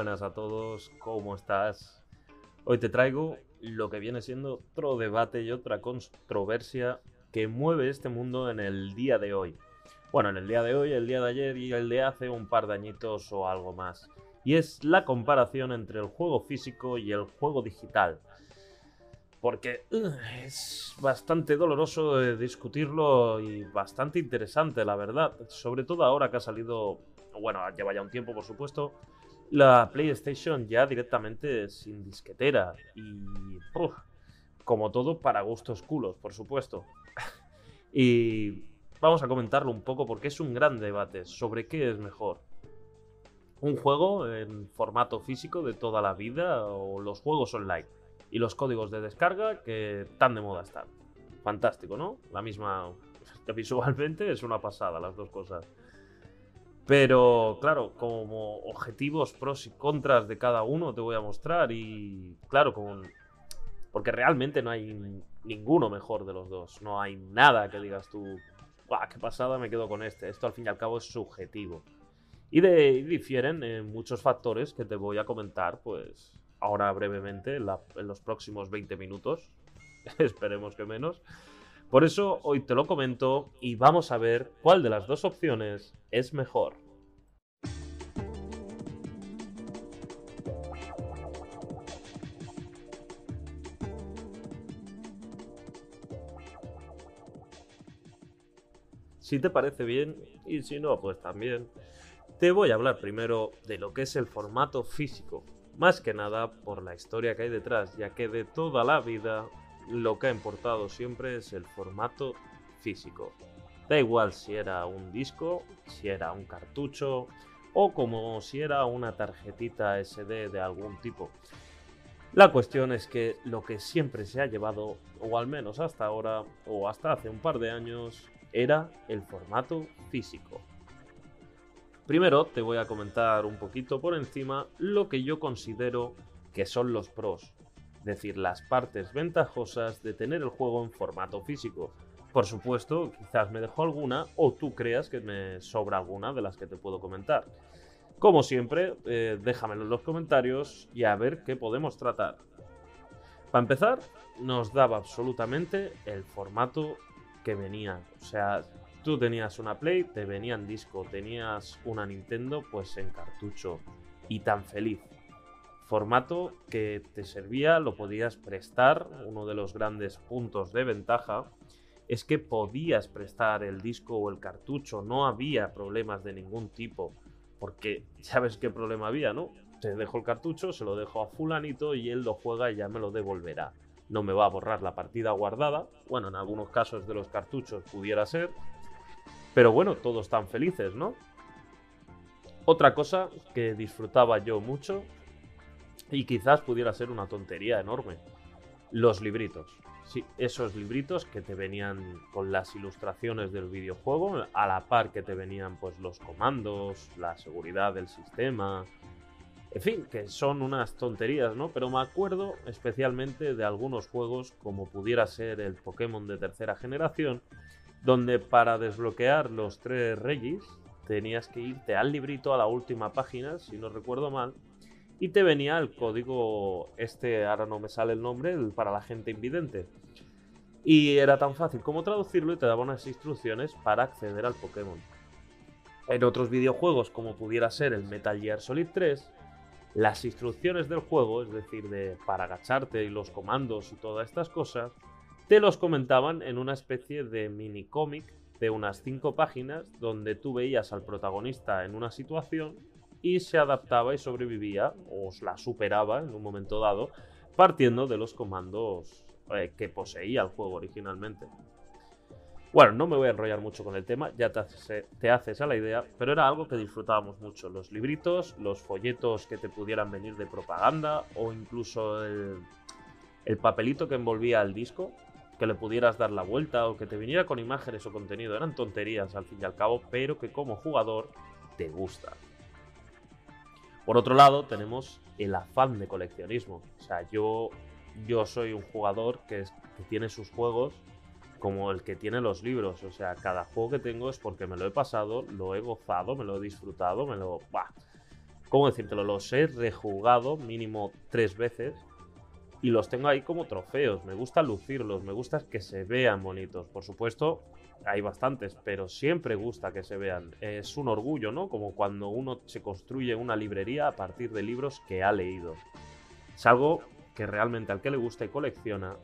Buenas a todos, ¿cómo estás? Hoy te traigo lo que viene siendo otro debate y otra controversia que mueve este mundo en el día de hoy. Bueno, en el día de hoy, el día de ayer y el de hace un par de añitos o algo más. Y es la comparación entre el juego físico y el juego digital. Porque uh, es bastante doloroso discutirlo y bastante interesante, la verdad. Sobre todo ahora que ha salido, bueno, lleva ya un tiempo, por supuesto, la PlayStation ya directamente sin disquetera y como todo para gustos culos, por supuesto. y vamos a comentarlo un poco porque es un gran debate sobre qué es mejor. Un juego en formato físico de toda la vida o los juegos online y los códigos de descarga que tan de moda están. Fantástico, ¿no? La misma visualmente es una pasada las dos cosas. Pero claro, como objetivos pros y contras de cada uno te voy a mostrar y claro, como... porque realmente no hay ninguno mejor de los dos. No hay nada que digas tú, qué pasada, me quedo con este. Esto al fin y al cabo es subjetivo. Y, de, difieren en muchos factores que te voy a comentar, pues ahora brevemente, en, en los próximos 20 minutos. Esperemos que menos. Por eso hoy te lo comento y vamos a ver cuál de las dos opciones es mejor. Si te parece bien, y si no, pues también, te voy a hablar primero de lo que es el formato físico. Más que nada por la historia que hay detrás, ya que de toda la vida lo que ha importado siempre es el formato físico. Da igual si era un disco, si era un cartucho o como si era una tarjetita SD de algún tipo. La cuestión es que lo que siempre se ha llevado, o al menos hasta ahora, o hasta hace un par de años, era el formato físico. Primero te voy a comentar un poquito por encima lo que yo considero que son los pros es decir, las partes ventajosas de tener el juego en formato físico. Por supuesto, quizás me dejo alguna o tú creas que me sobra alguna de las que te puedo comentar. Como siempre, eh, déjamelo en los comentarios y a ver qué podemos tratar. Para empezar, nos daba absolutamente el formato que venía. O sea, tú tenías una Play, te venía en disco, tenías una Nintendo, pues en cartucho. Y tan feliz formato que te servía, lo podías prestar. Uno de los grandes puntos de ventaja es que podías prestar el disco o el cartucho, no había problemas de ningún tipo, porque sabes qué problema había, ¿no? Te dejo el cartucho, se lo dejo a fulanito y él lo juega y ya me lo devolverá. No me va a borrar la partida guardada, bueno, en algunos casos de los cartuchos pudiera ser, pero bueno, todos están felices, ¿no? Otra cosa que disfrutaba yo mucho y quizás pudiera ser una tontería enorme. Los libritos. Sí, esos libritos que te venían con las ilustraciones del videojuego, a la par que te venían pues los comandos, la seguridad del sistema. En fin, que son unas tonterías, ¿no? Pero me acuerdo especialmente de algunos juegos como pudiera ser el Pokémon de tercera generación, donde para desbloquear los tres reyes tenías que irte al librito a la última página, si no recuerdo mal, y te venía el código, este ahora no me sale el nombre, para la gente invidente. Y era tan fácil como traducirlo y te daba unas instrucciones para acceder al Pokémon. En otros videojuegos, como pudiera ser el Metal Gear Solid 3, las instrucciones del juego, es decir, de para agacharte y los comandos y todas estas cosas, te los comentaban en una especie de mini cómic de unas 5 páginas donde tú veías al protagonista en una situación y se adaptaba y sobrevivía o la superaba en un momento dado partiendo de los comandos eh, que poseía el juego originalmente. Bueno, no me voy a enrollar mucho con el tema, ya te te haces a la idea, pero era algo que disfrutábamos mucho. Los libritos, los folletos que te pudieran venir de propaganda o incluso el, el papelito que envolvía el disco, que le pudieras dar la vuelta o que te viniera con imágenes o contenido. Eran tonterías al fin y al cabo, pero que como jugador te gusta. Por otro lado, tenemos el afán de coleccionismo. O sea, yo, yo soy un jugador que, tiene sus juegos como el que tiene los libros. O sea, cada juego que tengo es porque me lo he pasado, lo he gozado, me lo he disfrutado, me lo. Bah. ¿Cómo decírtelo? Los he rejugado mínimo tres veces y los tengo ahí como trofeos. Me gusta lucirlos, me gusta que se vean bonitos. Por supuesto, hay bastantes, pero siempre gusta que se vean. Es un orgullo, ¿no? Como cuando uno se construye una librería a partir de libros que ha leído. Es algo que realmente al que le gusta y colecciona,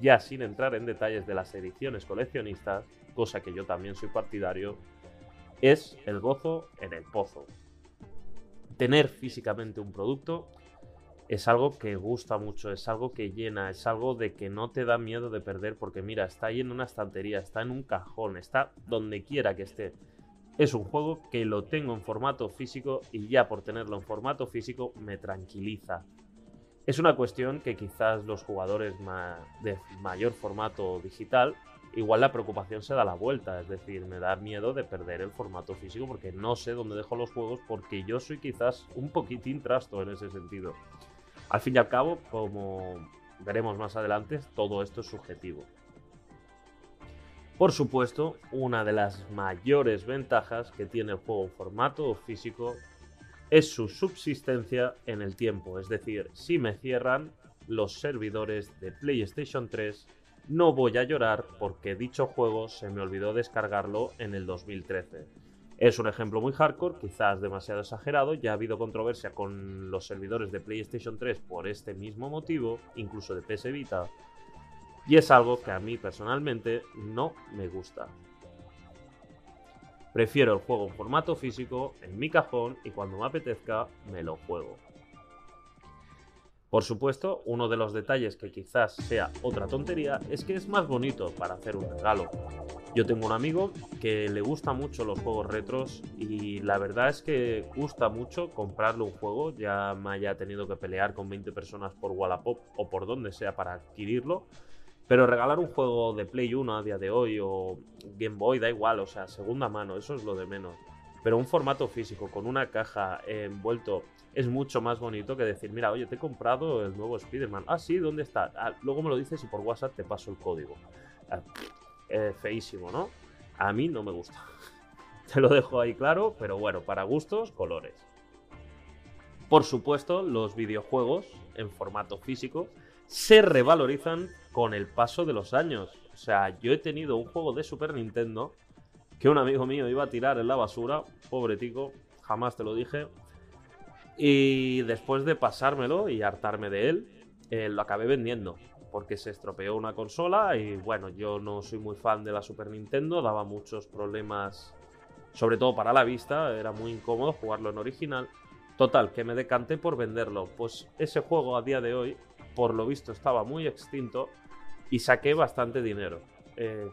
ya sin entrar en detalles de las ediciones coleccionistas, cosa que yo también soy partidario, es el gozo en el pozo. Tener físicamente un producto es algo que gusta mucho, es algo que llena, es algo de que no te da miedo de perder porque mira, está ahí en una estantería, está en un cajón, está donde quiera que esté. Es un juego que lo tengo en formato físico y ya por tenerlo en formato físico me tranquiliza. Es una cuestión que quizás los jugadores de mayor formato digital, igual la preocupación se da la vuelta, es decir, me da miedo de perder el formato físico porque no sé dónde dejo los juegos porque yo soy quizás un poquitín trasto en ese sentido. Al fin y al cabo, como veremos más adelante, todo esto es subjetivo. Por supuesto, una de las mayores ventajas que tiene el juego en formato físico es su subsistencia en el tiempo, es decir, si me cierran los servidores de PlayStation 3, no voy a llorar porque dicho juego se me olvidó descargarlo en el 2013. Es un ejemplo muy hardcore, quizás demasiado exagerado, ya ha habido controversia con los servidores de PlayStation 3 por este mismo motivo, incluso de PS Vita, y es algo que a mí personalmente no me gusta. Prefiero el juego en formato físico, en mi cajón, y cuando me apetezca me lo juego. Por supuesto, uno de los detalles que quizás sea otra tontería es que es más bonito para hacer un regalo. Yo tengo un amigo que le gusta mucho los juegos retros y la verdad es que gusta mucho comprarle un juego, ya me haya tenido que pelear con 20 personas por Wallapop o por donde sea para adquirirlo. Pero regalar un juego de Play 1 a día de hoy o Game Boy da igual, o sea, segunda mano, eso es lo de menos. Pero un formato físico con una caja envuelto es mucho más bonito que decir, mira, oye, te he comprado el nuevo Spider-Man. Ah, sí, ¿dónde está? Ah, luego me lo dices y por WhatsApp te paso el código. Ah, eh, feísimo, ¿no? A mí no me gusta. te lo dejo ahí claro, pero bueno, para gustos, colores. Por supuesto, los videojuegos en formato físico se revalorizan con el paso de los años. O sea, yo he tenido un juego de Super Nintendo que un amigo mío iba a tirar en la basura, pobre tico, jamás te lo dije, y después de pasármelo y hartarme de él, eh, lo acabé vendiendo. Porque se estropeó una consola y bueno, yo no soy muy fan de la Super Nintendo, daba muchos problemas, sobre todo para la vista, era muy incómodo jugarlo en original. Total, que me decanté por venderlo. Pues ese juego a día de hoy, por lo visto, estaba muy extinto y saqué bastante dinero. Eh,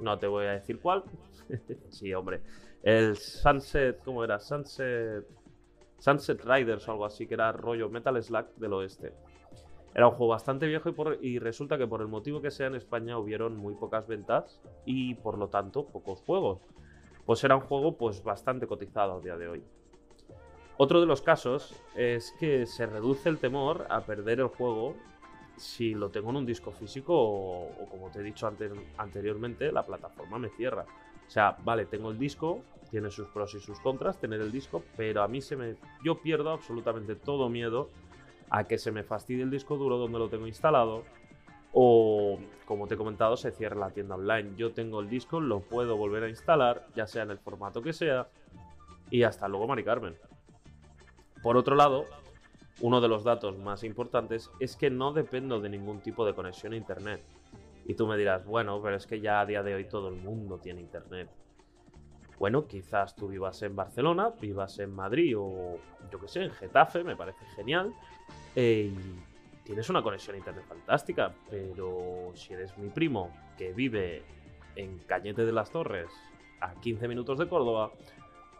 no te voy a decir cuál. sí, hombre. El Sunset, ¿cómo era? Sunset Sunset Riders o algo así, que era rollo Metal Slack del oeste. Era un juego bastante viejo y, resulta que por el motivo que sea en España hubieron muy pocas ventas y por lo tanto pocos juegos. Pues era un juego pues bastante cotizado a día de hoy. Otro de los casos es que se reduce el temor a perder el juego si lo tengo en un disco físico o, como te he dicho anteriormente, la plataforma me cierra. O sea, vale, tengo el disco, tiene sus pros y sus contras tener el disco, pero a mí se me yo pierdo absolutamente todo miedo a que se me fastidie el disco duro donde lo tengo instalado o como te he comentado se cierre la tienda online. Yo tengo el disco, lo puedo volver a instalar, ya sea en el formato que sea y hasta luego Mari Carmen. Por otro lado, uno de los datos más importantes es que no dependo de ningún tipo de conexión a internet. Y tú me dirás, bueno, pero es que ya a día de hoy todo el mundo tiene internet. Bueno, quizás tú vivas en Barcelona, vivas en Madrid o yo que sé, en Getafe, me parece genial. Eh, y tienes una conexión a internet fantástica, pero si eres mi primo que vive en Cañete de las Torres, a 15 minutos de Córdoba,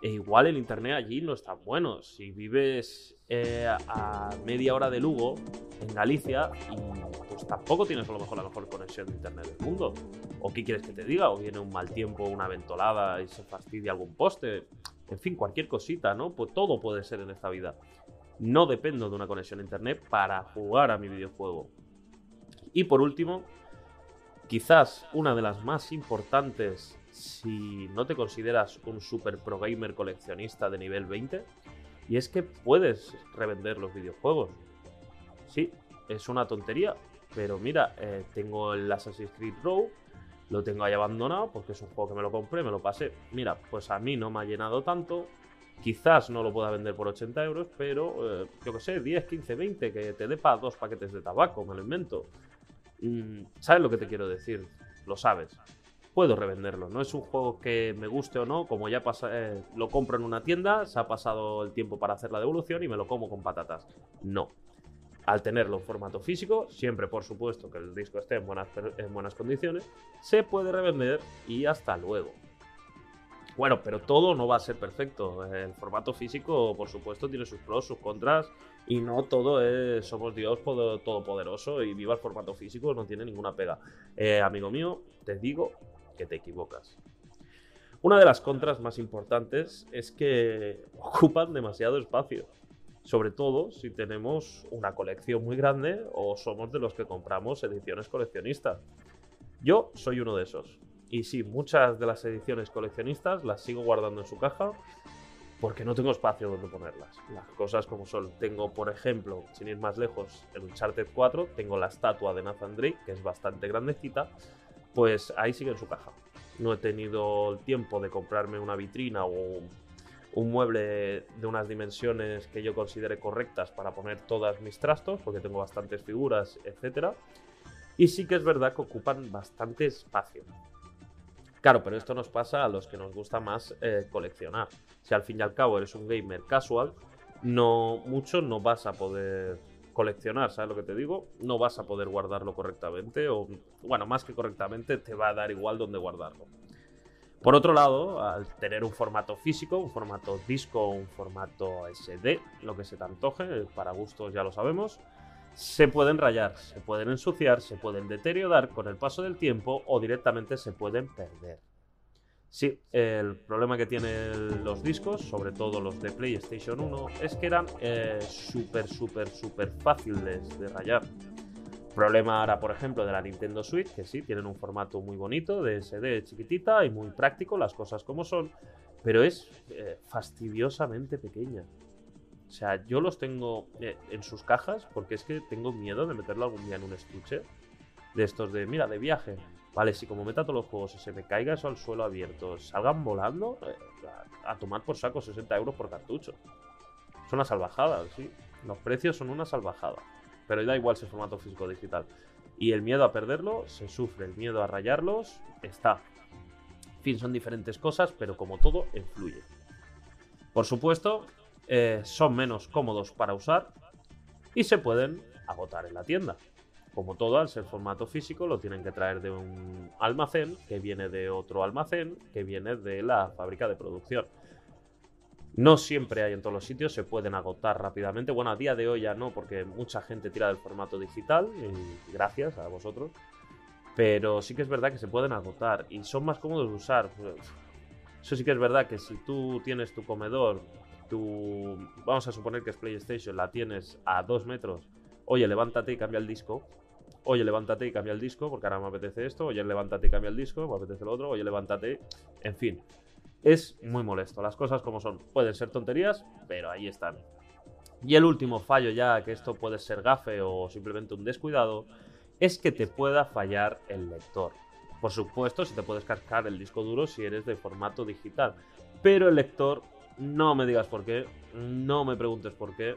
e igual el internet allí no es tan bueno. Si vives eh, a media hora de Lugo, en Galicia, pues tampoco tienes a lo mejor la mejor conexión de internet del mundo. ¿O qué quieres que te diga? O viene un mal tiempo, una ventolada y se fastidia algún poste. En fin, cualquier cosita, ¿no? Pues todo puede ser en esta vida. No dependo de una conexión a internet para jugar a mi videojuego. Y por último, quizás una de las más importantes si no te consideras un super pro gamer coleccionista de nivel 20, y es que puedes revender los videojuegos. Sí, es una tontería, pero mira, eh, tengo el Assassin's Creed Row, lo tengo ahí abandonado porque es un juego que me lo compré, me lo pasé. Mira, pues a mí no me ha llenado tanto. Quizás no lo pueda vender por 80 euros, pero eh, yo que sé, 10, 15, 20, que te dé para dos paquetes de tabaco, me lo invento. Mm, ¿Sabes lo que te quiero decir? Lo sabes puedo revenderlo. No es un juego que me guste o no, como ya pasa, eh, lo compro en una tienda, se ha pasado el tiempo para hacer la devolución y me lo como con patatas. No. Al tenerlo en formato físico, siempre por supuesto que el disco esté en buenas, en buenas condiciones, se puede revender y hasta luego. Bueno, pero todo no va a ser perfecto. El formato físico, por supuesto, tiene sus pros, sus contras. Y no todo es somos Dios todopoderoso y viva el formato físico, no tiene ninguna pega. Eh, amigo mío, te digo que te equivocas. Una de las contras más importantes es que ocupan demasiado espacio, sobre todo si tenemos una colección muy grande o somos de los que compramos ediciones coleccionistas. Yo soy uno de esos. Y sí, muchas de las ediciones coleccionistas las sigo guardando en su caja porque no tengo espacio donde ponerlas. Las cosas como son. Tengo, por ejemplo, sin ir más lejos, en Uncharted 4, tengo la estatua de Nathan Drake, que es bastante grandecita, pues ahí sigue en su caja. No he tenido el tiempo de comprarme una vitrina o un mueble de unas dimensiones que yo considere correctas para poner todas mis trastos, porque tengo bastantes figuras, etc. Y sí que es verdad que ocupan bastante espacio. Claro, pero esto nos pasa a los que nos gusta más eh, coleccionar. Si al fin y al cabo eres un gamer casual, no mucho no vas a poder coleccionar, ¿sabes lo que te digo? No vas a poder guardarlo correctamente o, bueno, más que correctamente, te va a dar igual dónde guardarlo. Por otro lado, al tener un formato físico, un formato disco, un formato SD, lo que se te antoje, para gustos ya lo sabemos, se pueden rayar, se pueden ensuciar, se pueden deteriorar con el paso del tiempo o directamente se pueden perder. Sí, el problema que tienen los discos, sobre todo los de PlayStation 1, es que eran eh, súper, súper, súper fáciles de rayar. Problema ahora, por ejemplo, de la Nintendo Switch, que sí, tienen un formato muy bonito, de SD chiquitita y muy práctico, las cosas como son, pero es eh, fastidiosamente pequeña. O sea, yo los tengo eh, en sus cajas porque es que tengo miedo de meterlo algún día en un estuche de estos de, mira, de viaje. Vale, si como meta todos los juegos se me caiga eso al suelo abierto, salgan volando, eh, a, tomar por saco 60 euros por cartucho. Son una salvajada, sí. Los precios son una salvajada. Pero da igual si es formato físico o digital. Y el miedo a perderlo se sufre, el miedo a rayarlos está. En fin, son diferentes cosas, pero como todo, influye. Por supuesto, eh, son menos cómodos para usar y se pueden agotar en la tienda como todo, al ser formato físico, lo tienen que traer de un almacén que viene de otro almacén que viene de la fábrica de producción. No siempre hay en todos los sitios, se pueden agotar rápidamente. Bueno, a día de hoy ya no, porque mucha gente tira del formato digital, y gracias a vosotros. Pero sí que es verdad que se pueden agotar y son más cómodos de usar. Eso sí que es verdad que si tú tienes tu comedor, tu. Vamos a suponer que es PlayStation, la tienes a dos metros. Oye, levántate y cambia el disco oye, levántate y cambia el disco, porque ahora me apetece esto, oye, levántate y cambia el disco, me apetece lo otro, oye, levántate, en fin. Es muy molesto, las cosas como son. Pueden ser tonterías, pero ahí están. Y el último fallo ya, que esto puede ser gafe o simplemente un descuidado, es que te pueda fallar el lector. Por supuesto, si te puedes cascar el disco duro si eres de formato digital. Pero el lector, no me digas por qué, no me preguntes por qué,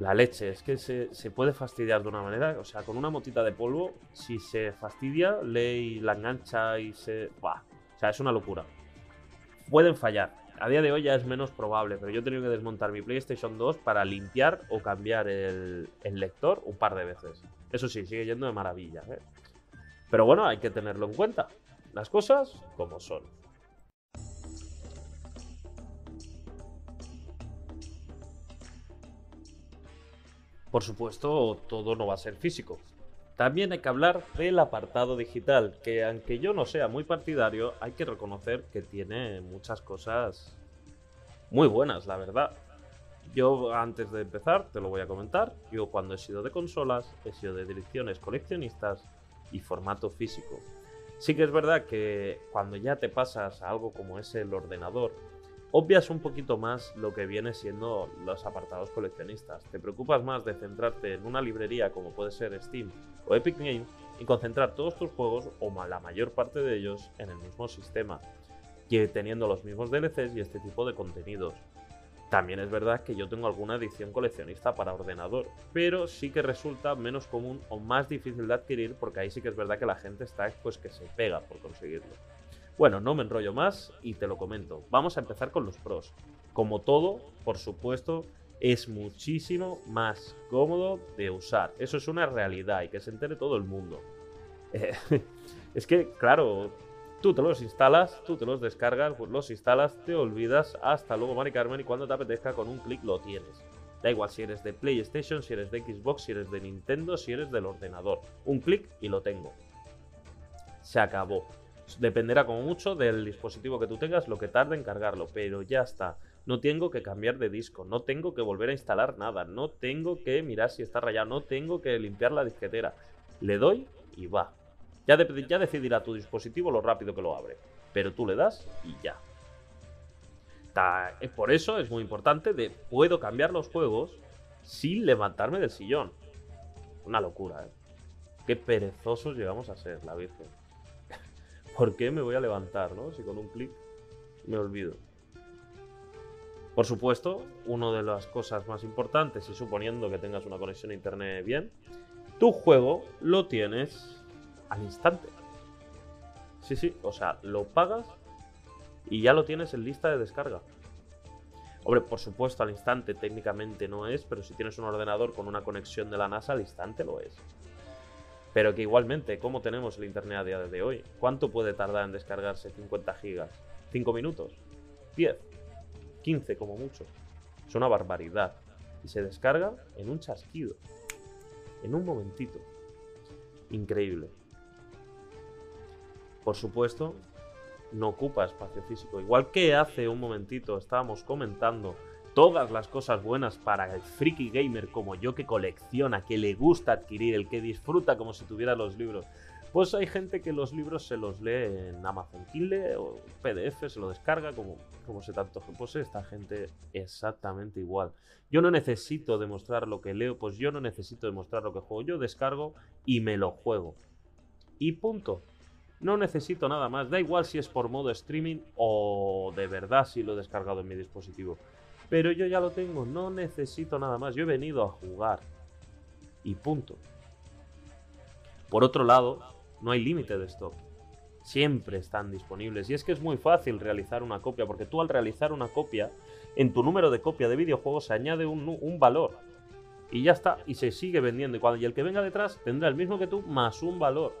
la leche, es que se, puede fastidiar de una manera. O sea, con una motita de polvo, si se fastidia, lee la engancha y se. ¡Buah! O sea, es una locura. Pueden fallar. A día de hoy ya es menos probable, pero yo he tenido que desmontar mi PlayStation 2 para limpiar o cambiar el, lector un par de veces. Eso sí, sigue yendo de maravilla. ¿eh? Pero bueno, hay que tenerlo en cuenta. Las cosas como son. Por supuesto, todo no va a ser físico. También hay que hablar del apartado digital, que aunque yo no sea muy partidario, hay que reconocer que tiene muchas cosas muy buenas, la verdad. Yo antes de empezar te lo voy a comentar. Yo cuando he sido de consolas, he sido de direcciones coleccionistas y formato físico. Sí que es verdad que cuando ya te pasas a algo como es el ordenador, obvias un poquito más lo que viene siendo los apartados coleccionistas. Te preocupas más de centrarte en una librería como puede ser Steam o Epic Games y concentrar todos tus juegos o la mayor parte de ellos en el mismo sistema, que teniendo los mismos DLCs y este tipo de contenidos. También es verdad que yo tengo alguna edición coleccionista para ordenador, pero sí que resulta menos común o más difícil de adquirir porque ahí sí que es verdad que la gente está pues que se pega por conseguirlo. Bueno, no me enrollo más y te lo comento. Vamos a empezar con los pros. Como todo, por supuesto, es muchísimo más cómodo de usar. Eso es una realidad y que se entere todo el mundo. es que, claro, tú te los instalas, tú te los descargas, pues los instalas, te olvidas, hasta luego, Mari Carmen, y cuando te apetezca con un clic lo tienes. Da igual si eres de PlayStation, si eres de Xbox, si eres de Nintendo, si eres del ordenador. Un clic y lo tengo. Se acabó. Dependerá como mucho del dispositivo que tú tengas lo que tarde en cargarlo, pero ya está. No tengo que cambiar de disco, no tengo que volver a instalar nada, no tengo que mirar si está rayado, no tengo que limpiar la disquetera. Le doy y va. Ya, ya decidirá tu dispositivo lo rápido que lo abre, pero tú le das y ya. Eh, por eso es muy importante puedo cambiar los juegos sin levantarme del sillón. Una locura, ¿eh? Qué perezosos llegamos a ser, la Virgen. ¿Por qué me voy a levantar, no? Si con un clic me olvido. Por supuesto, una de las cosas más importantes, y suponiendo que tengas una conexión a internet bien, tu juego lo tienes al instante. Sí, sí, o sea, lo pagas y ya lo tienes en lista de descarga. Hombre, por supuesto, al instante técnicamente no es, pero si tienes un ordenador con una conexión de la NASA, al instante lo es. Pero que igualmente, ¿cómo tenemos el Internet a día de hoy? ¿Cuánto puede tardar en descargarse 50 gigas? ¿5 minutos? ¿10? ¿15 como mucho? Es una barbaridad. Y se descarga en un chasquido. En un momentito. Increíble. Por supuesto, no ocupa espacio físico. Igual que hace un momentito estábamos comentando todas las cosas buenas para el friki gamer como yo que colecciona, que le gusta adquirir, el que disfruta como si tuviera los libros. Pues hay gente que los libros se los lee en Amazon Kindle o PDF, se lo descarga como, como se tanto. Pues esta gente exactamente igual. Yo no necesito demostrar lo que leo, pues yo no necesito demostrar lo que juego. Yo descargo y me lo juego. Y punto. No necesito nada más. Da igual si es por modo streaming o de verdad si lo he descargado en mi dispositivo. Pero yo ya lo tengo, no necesito nada más. Yo he venido a jugar. Y punto. Por otro lado, no hay límite de stock. Siempre están disponibles. Y es que es muy fácil realizar una copia, porque tú al realizar una copia, en tu número de copia de videojuegos se añade un, valor. Y ya está, y se sigue vendiendo. Y, cuando, y el que venga detrás tendrá el mismo que tú más un valor.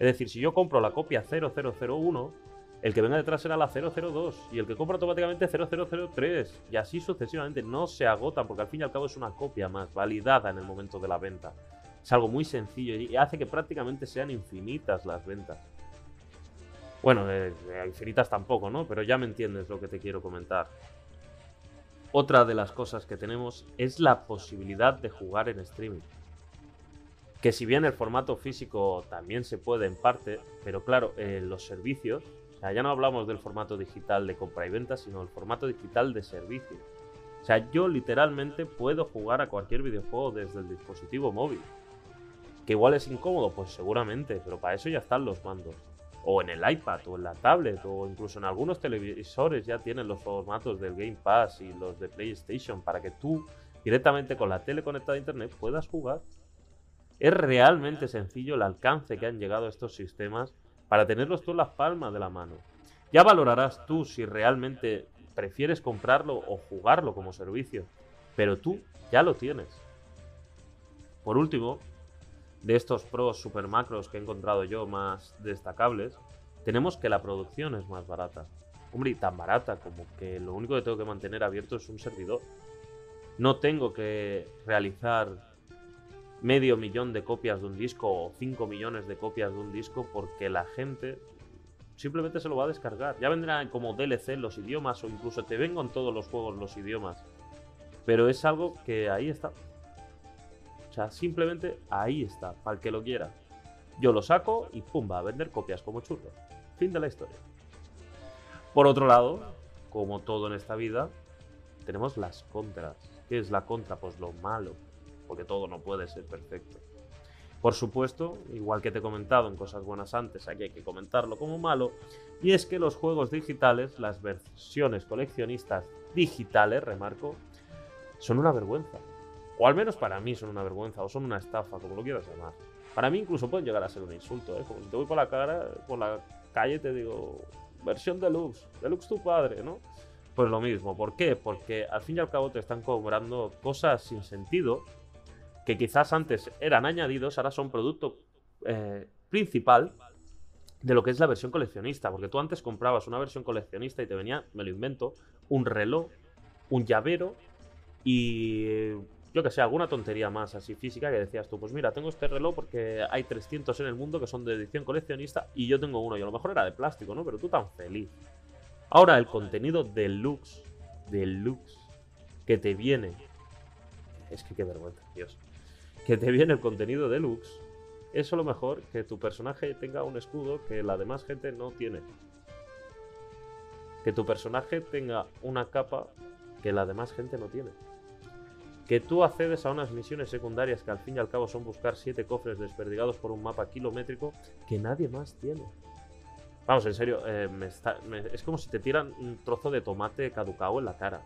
Es decir, si yo compro la copia 0001, el que venga detrás será la 002 y el que compra automáticamente 0003 y así sucesivamente. No se agotan porque al fin y al cabo es una copia más validada en el momento de la venta. Es algo muy sencillo y hace que prácticamente sean infinitas las ventas. Bueno, infinitas tampoco, ¿no? Pero ya me entiendes lo que te quiero comentar. Otra de las cosas que tenemos es la posibilidad de jugar en streaming. Que si bien el formato físico también se puede en parte, pero claro, eh, los servicios ya no hablamos del formato digital de compra y venta, sino del formato digital de servicio. O sea, yo literalmente puedo jugar a cualquier videojuego desde el dispositivo móvil. Que igual es incómodo, pues seguramente, pero para eso ya están los mandos. O en el iPad, o en la tablet, o incluso en algunos televisores ya tienen los formatos del Game Pass y los de PlayStation para que tú directamente con la tele conectada a internet puedas jugar. Es realmente sencillo el alcance que han llegado estos sistemas para tenerlos tú en las palmas de la mano. Ya valorarás tú si realmente prefieres comprarlo o jugarlo como servicio, pero tú ya lo tienes. Por último, de estos pros super macros que he encontrado yo más destacables, tenemos que la producción es más barata. Hombre, y tan barata como que lo único que tengo que mantener abierto es un servidor. No tengo que realizar medio millón de copias de un disco o 5 millones de copias de un disco porque la gente simplemente se lo va a descargar. Ya vendrán como DLC los idiomas o incluso te vengo en todos los juegos los idiomas. Pero es algo que ahí está. O sea, simplemente ahí está, para el que lo quiera. Yo lo saco y pum, va a vender copias como churros. Fin de la historia. Por otro lado, como todo en esta vida, tenemos las contras. ¿Qué es la contra? Pues lo malo, porque todo no puede ser perfecto. Por supuesto, igual que te he comentado en cosas buenas antes, aquí hay que comentarlo como malo, y es que los juegos digitales, las versiones coleccionistas digitales, remarco, son una vergüenza. O al menos para mí son una vergüenza, o son una estafa, como lo quieras llamar. Para mí incluso pueden llegar a ser un insulto, ¿eh? Como si te voy por la cara, por la calle te digo, versión deluxe, deluxe tu padre, ¿no? Pues lo mismo, ¿por qué? Porque al fin y al cabo te están cobrando cosas sin sentido que quizás antes eran añadidos, ahora son producto eh, principal de lo que es la versión coleccionista. Porque tú antes comprabas una versión coleccionista y te venía, me lo invento, un reloj, un llavero y yo que sé, alguna tontería más así física que decías tú, pues mira, tengo este reloj porque hay 300 en el mundo que son de edición coleccionista y yo tengo uno y a lo mejor era de plástico, ¿no? Pero tú tan feliz. Ahora el contenido deluxe, deluxe, que te viene... Es que qué vergüenza, Dios. Que te viene el contenido deluxe. Es lo mejor que tu personaje tenga un escudo que la demás gente no tiene. Que tu personaje tenga una capa que la demás gente no tiene que tú accedes a unas misiones secundarias que al fin y al cabo son buscar siete cofres desperdigados por un mapa kilométrico que nadie más tiene. Vamos, en serio, eh, es como si te tiran un trozo de tomate caducado en la cara.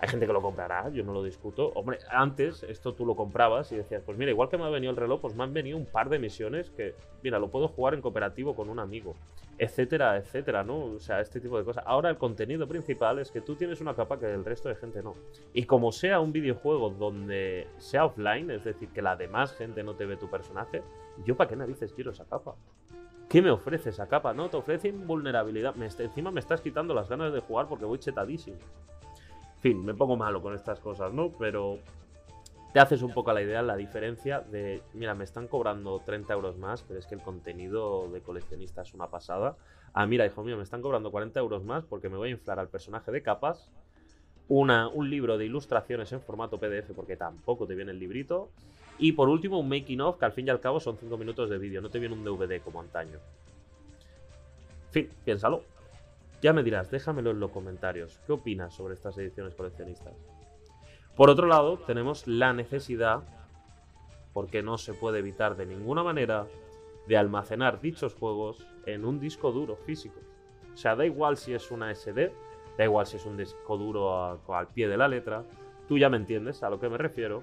Hay gente que lo comprará, yo no lo discuto. Hombre, antes esto tú lo comprabas y decías, pues mira, igual que me ha venido el reloj, pues me han venido un par de misiones que, mira, lo puedo jugar en cooperativo con un amigo, etcétera, etcétera, ¿no? O sea, este tipo de cosas. Ahora el contenido principal es que tú tienes una capa que el resto de gente no. Y como sea un videojuego donde sea offline, es decir, que la demás gente no te ve tu personaje, ¿yo para qué narices quiero esa capa? ¿Qué me ofrece esa capa? No, te ofrece invulnerabilidad. Me, encima me estás quitando las ganas de jugar porque voy chetadísimo. Fin, me pongo malo con estas cosas, ¿no? Pero te haces un poco a la idea la diferencia de, mira, me están cobrando 30 euros más, pero es que el contenido de coleccionista es una pasada. Ah, mira, hijo mío, me están cobrando 40 euros más porque me voy a inflar al personaje de capas, una, un libro de ilustraciones en formato PDF porque tampoco te viene el librito, y por último un making of que al fin y al cabo son 5 minutos de vídeo, no te viene un DVD como antaño. En fin, piénsalo. Ya me dirás, déjamelo en los comentarios. ¿Qué opinas sobre estas ediciones coleccionistas? Por otro lado, tenemos la necesidad, porque no se puede evitar de ninguna manera, de almacenar dichos juegos en un disco duro físico. O sea, da igual si es una SD, da igual si es un disco duro al pie de la letra, tú ya me entiendes a lo que me refiero.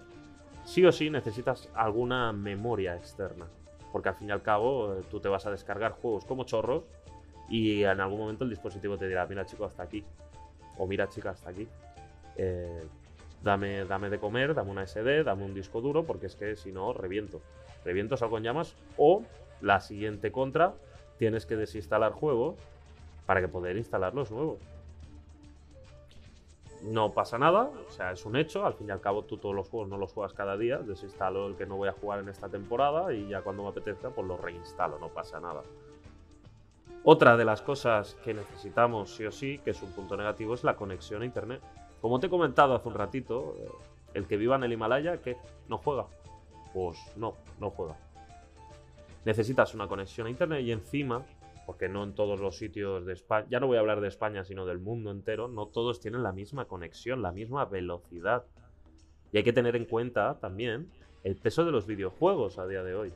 Sí o sí necesitas alguna memoria externa, porque al fin y al cabo eh, tú te vas a descargar juegos como chorros y en algún momento el dispositivo te dirá, mira chico, hasta aquí. O mira chica, hasta aquí. Eh, dame, dame de comer, dame una SD, dame un disco duro, porque es que si no, reviento. Reviento, salgo en llamas. O la siguiente contra, tienes que desinstalar juegos para que poder instalar los nuevos. No pasa nada, o sea, es un hecho. Al fin y al cabo, tú todos los juegos no los juegas cada día. Desinstalo el que no voy a jugar en esta temporada y ya cuando me apetezca, pues lo reinstalo, no pasa nada. Otra de las cosas que necesitamos sí o sí, que es un punto negativo, es la conexión a Internet. Como te he comentado hace un ratito, eh, el que viva en el Himalaya, ¿qué? ¿No juega? Pues no, no juega. Necesitas una conexión a Internet y encima, porque no en todos los sitios de España, ya no voy a hablar de España, sino del mundo entero, no todos tienen la misma conexión, la misma velocidad. Y hay que tener en cuenta también el peso de los videojuegos a día de hoy.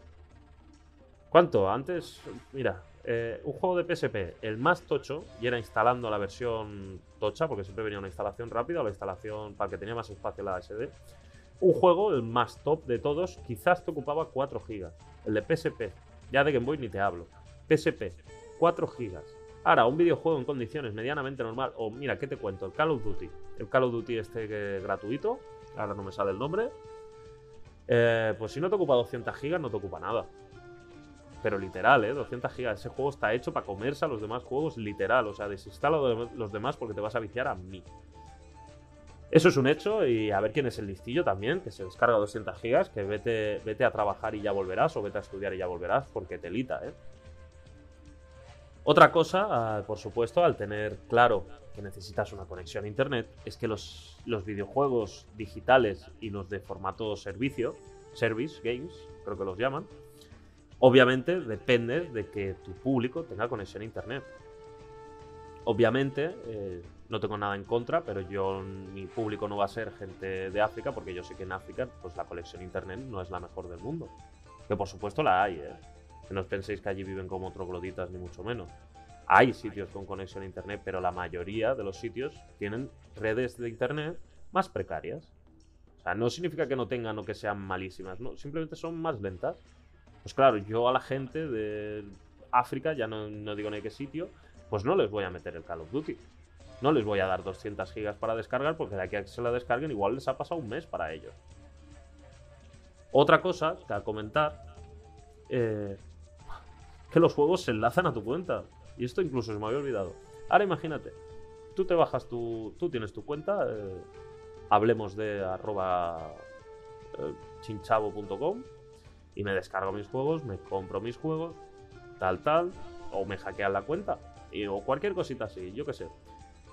¿Cuánto? Antes, mira, eh, un juego de PSP, el más tocho, y era instalando la versión tocha, porque siempre venía una instalación rápida o la instalación para que tenía más espacio la SD. Un juego, el más top de todos, quizás te ocupaba 4 GB. El de PSP, ya de Game Boy ni te hablo. PSP, 4 GB. Ahora, un videojuego en condiciones medianamente normal, o mira, ¿qué te cuento? El Call of Duty. El Call of Duty este gratuito, ahora no me sale el nombre. Eh, pues si no te ocupa 200 GB, no te ocupa nada. Pero literal, ¿eh? 200 gigas. Ese juego está hecho para comerse a los demás juegos literal. O sea, desinstala los demás porque te vas a viciar a mí. Eso es un hecho y a ver quién es el listillo también, que se descarga 200 gigas, que vete, vete a trabajar y ya volverás o vete a estudiar y ya volverás, porque telita, ¿eh? Otra cosa, ah, por supuesto, al tener claro que necesitas una conexión a internet, es que los, los videojuegos digitales y los de formato servicio, service games, creo que los llaman, obviamente depende de que tu público tenga conexión a internet. Obviamente, eh, no tengo nada en contra, pero yo, mi público no va a ser gente de África, porque yo sé que en África pues la conexión a internet no es la mejor del mundo. Que por supuesto la hay, ¿eh? Que no os penséis que allí viven como trogloditas, ni mucho menos. Hay sitios con conexión a internet, pero la mayoría de los sitios tienen redes de internet más precarias. O sea, no significa que no tengan o que sean malísimas, no, simplemente son más lentas. Pues claro, yo a la gente de África, ya no, no digo en qué sitio, pues no les voy a meter el Call of Duty. No les voy a dar 200 gigas para descargar porque de aquí a que se la descarguen igual les ha pasado un mes para ellos. Otra cosa que a comentar, eh, que los juegos se enlazan a tu cuenta. Y esto incluso se me había olvidado. Ahora imagínate, tú te bajas tu, tú tienes tu cuenta, eh, hablemos de arroba eh, chinchavo.com y me descargo mis juegos, me compro mis juegos, tal, tal, o me hackean la cuenta, y, o cualquier cosita así, yo qué sé.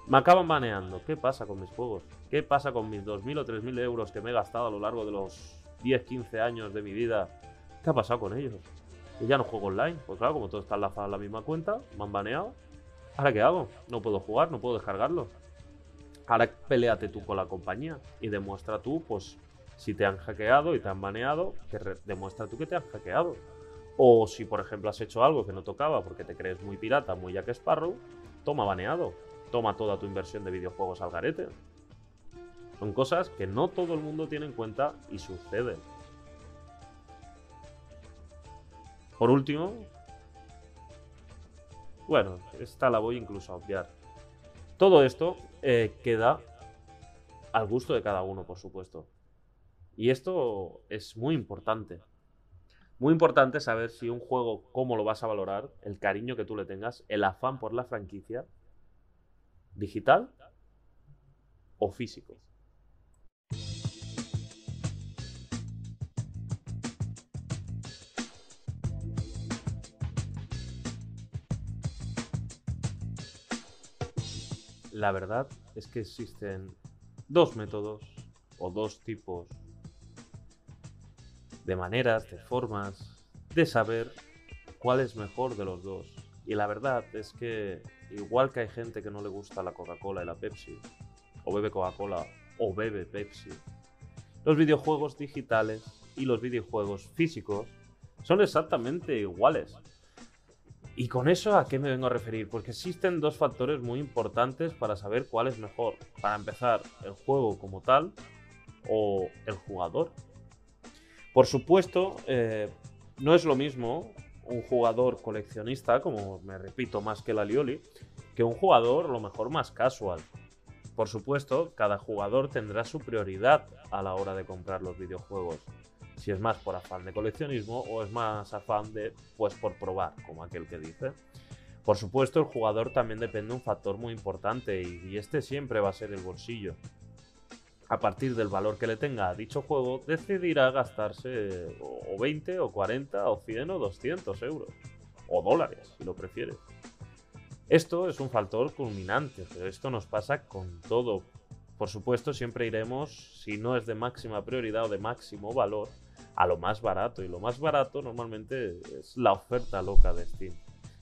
Me acaban baneando. ¿Qué pasa con mis juegos? ¿Qué pasa con mis 2.000 o 3.000 euros que me he gastado a lo largo de los 10, 15 años de mi vida? ¿Qué ha pasado con ellos? Y ya no juego online. Pues claro, como todo está enlazado a la misma cuenta, me han baneado. ¿Ahora qué hago? No puedo jugar, no puedo descargarlo. Ahora peleate tú con la compañía y demuestra tú, pues, si te han hackeado y te han baneado, que demuestra tú que te han hackeado. O si, por ejemplo, has hecho algo que no tocaba porque te crees muy pirata, muy Jack Sparrow, toma baneado toma toda tu inversión de videojuegos al garete. Son cosas que no todo el mundo tiene en cuenta y suceden. Por último, bueno, esta la voy incluso a obviar. Todo esto eh, queda al gusto de cada uno, por supuesto. Y esto es muy importante. Muy importante saber si un juego, cómo lo vas a valorar, el cariño que tú le tengas, el afán por la franquicia digital o físico. La verdad es que existen dos métodos o dos tipos de maneras, de formas de saber cuál es mejor de los dos. Y la verdad es que igual que hay gente que no le gusta la Coca-Cola y la Pepsi, o bebe Coca-Cola o bebe Pepsi, los videojuegos digitales y los videojuegos físicos son exactamente iguales. ¿Y con eso a qué me vengo a referir? Porque existen dos factores muy importantes para saber cuál es mejor. Para empezar, el juego como tal o el jugador. Por supuesto, eh, no es lo mismo un jugador coleccionista, como me repito más que la Lioli, que un jugador lo mejor más casual. Por supuesto, cada jugador tendrá su prioridad a la hora de comprar los videojuegos. Si es más por afán de coleccionismo o es más afán de, pues por probar, como aquel que dice. Por supuesto, el jugador también depende de un factor muy importante y este siempre va a ser el bolsillo a partir del valor que le tenga a dicho juego, decidirá gastarse o 20 o 40 o 100 o 200 euros. O dólares, si lo prefiere. Esto es un factor culminante, pero esto nos pasa con todo. Por supuesto, siempre iremos, si no es de máxima prioridad o de máximo valor, a lo más barato. Y lo más barato normalmente es la oferta loca de Steam.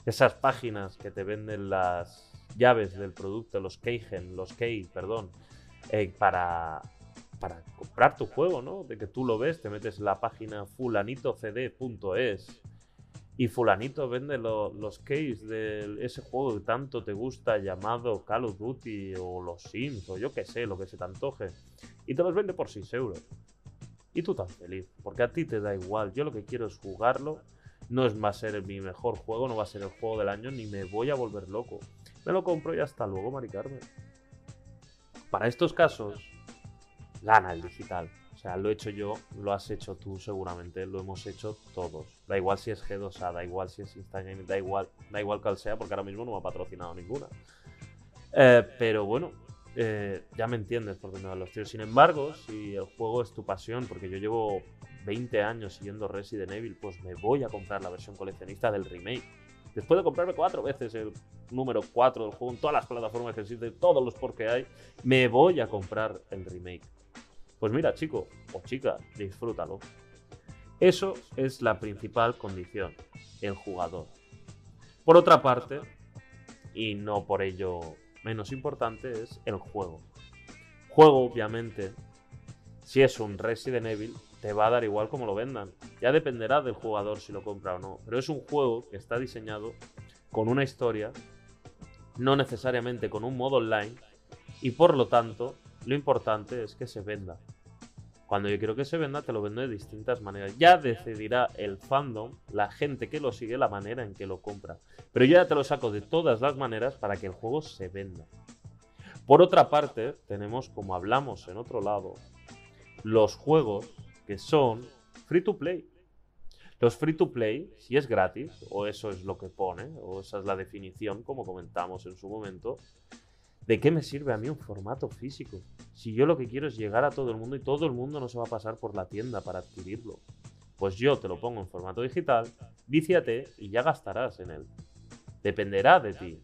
Esas páginas que te venden las llaves del producto, los keygen, los key, perdón, eh, para, para comprar tu juego, ¿no? De que tú lo ves, te metes la página fulanitocd.es y fulanito vende los keys de ese juego que tanto te gusta llamado Call of Duty o los Sims o yo qué sé, lo que se te antoje. Y te los vende por 6 euros. Y tú tan feliz, porque a ti te da igual. Yo lo que quiero es jugarlo. No es va a ser mi mejor juego, no va a ser el juego del año, ni me voy a volver loco. Me lo compro y hasta luego, Mari Carmen. Para estos casos, gana el digital. sea, lo he hecho yo, lo has hecho tú seguramente, lo hemos hecho todos. Da igual si es G2A, da igual si es Instagram, da igual, da igual cual sea, porque ahora mismo no me ha patrocinado ninguna. Eh, pero bueno, eh, ya me entiendes por dónde van los tíos. Sin embargo, si el juego es tu pasión, porque yo llevo 20 años siguiendo Resident Evil, pues me voy a comprar la versión coleccionista del remake. Después de comprarme cuatro veces el número 4 del juego en todas las plataformas que existen, todos los por que hay, me voy a comprar el remake. Pues mira, chico o chica, disfrútalo. Eso es la principal condición, el jugador. Por otra parte, y no por ello menos importante es el juego. Juego, obviamente, si es un Resident Evil, te va a dar igual como lo vendan. Ya dependerá del jugador si lo compra o no. Pero es un juego que está diseñado con una historia, no necesariamente con un modo online, y por lo tanto, lo importante es que se venda. Cuando yo quiero que se venda, te lo vendo de distintas maneras. Ya decidirá el fandom, la gente que lo sigue, la manera en que lo compra. Pero yo ya te lo saco de todas las maneras para que el juego se venda. Por otra parte, tenemos, como hablamos en otro lado, los juegos que son free to play. Los free to play, si es gratis, o eso es lo que pone, o esa es la definición, como comentamos en su momento, ¿De qué me sirve a mí un formato físico? Si yo lo que quiero es llegar a todo el mundo y todo el mundo no se va a pasar por la tienda para adquirirlo. Pues yo te lo pongo en formato digital, víciate y ya gastarás en él. Dependerá de ti.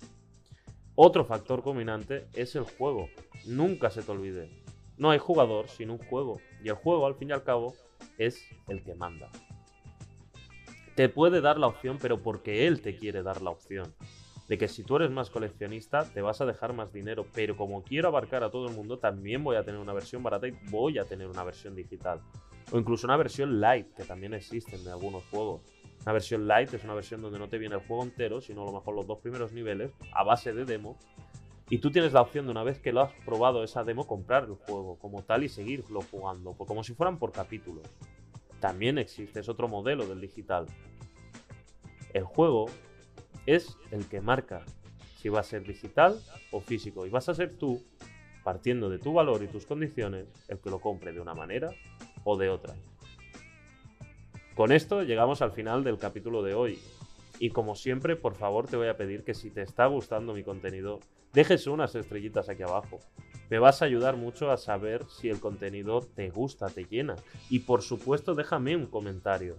Otro factor combinante es el juego. Nunca se te olvide. No hay jugador sin un juego. Y el juego, al fin y al cabo, es el que manda. Te puede dar la opción, pero porque él te quiere dar la opción de que si tú eres más coleccionista te vas a dejar más dinero, pero como quiero abarcar a todo el mundo, también voy a tener una versión barata y voy a tener una versión digital. O incluso una versión light, que también existen en algunos juegos. Una versión light es una versión donde no te viene el juego entero, sino a lo mejor los dos primeros niveles, a base de demo. Y tú tienes la opción de una vez que lo has probado esa demo, comprar el juego como tal y seguirlo jugando, como si fueran por capítulos. También existe, otro modelo del digital. El juego es el que marca si va a ser digital o físico. Y vas a ser tú, partiendo de tu valor y tus condiciones, el que lo compre de una manera o de otra. Con esto llegamos al final del capítulo de hoy. Y como siempre, por favor te voy a pedir que si te está gustando mi contenido, dejes unas estrellitas aquí abajo. Me vas a ayudar mucho a saber si el contenido te gusta, te llena. Y por supuesto, déjame un comentario.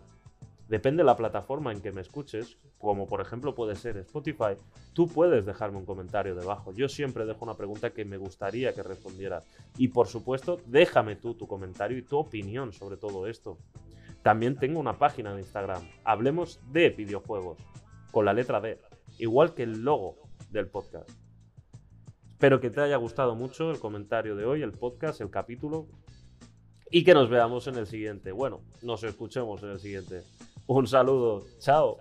Depende de la plataforma en que me escuches, como por ejemplo puede ser Spotify, tú puedes dejarme un comentario debajo. Yo siempre dejo una pregunta que me gustaría que respondieras. Y por supuesto, déjame tú tu comentario y tu opinión sobre todo esto. También tengo una página de Instagram. Hablemos de videojuegos, con la letra D, igual que el logo del podcast. Espero que te haya gustado mucho el comentario de hoy, el podcast, el capítulo. Y que nos veamos en el siguiente. Bueno, nos escuchemos en el siguiente. Un saludo. Chao.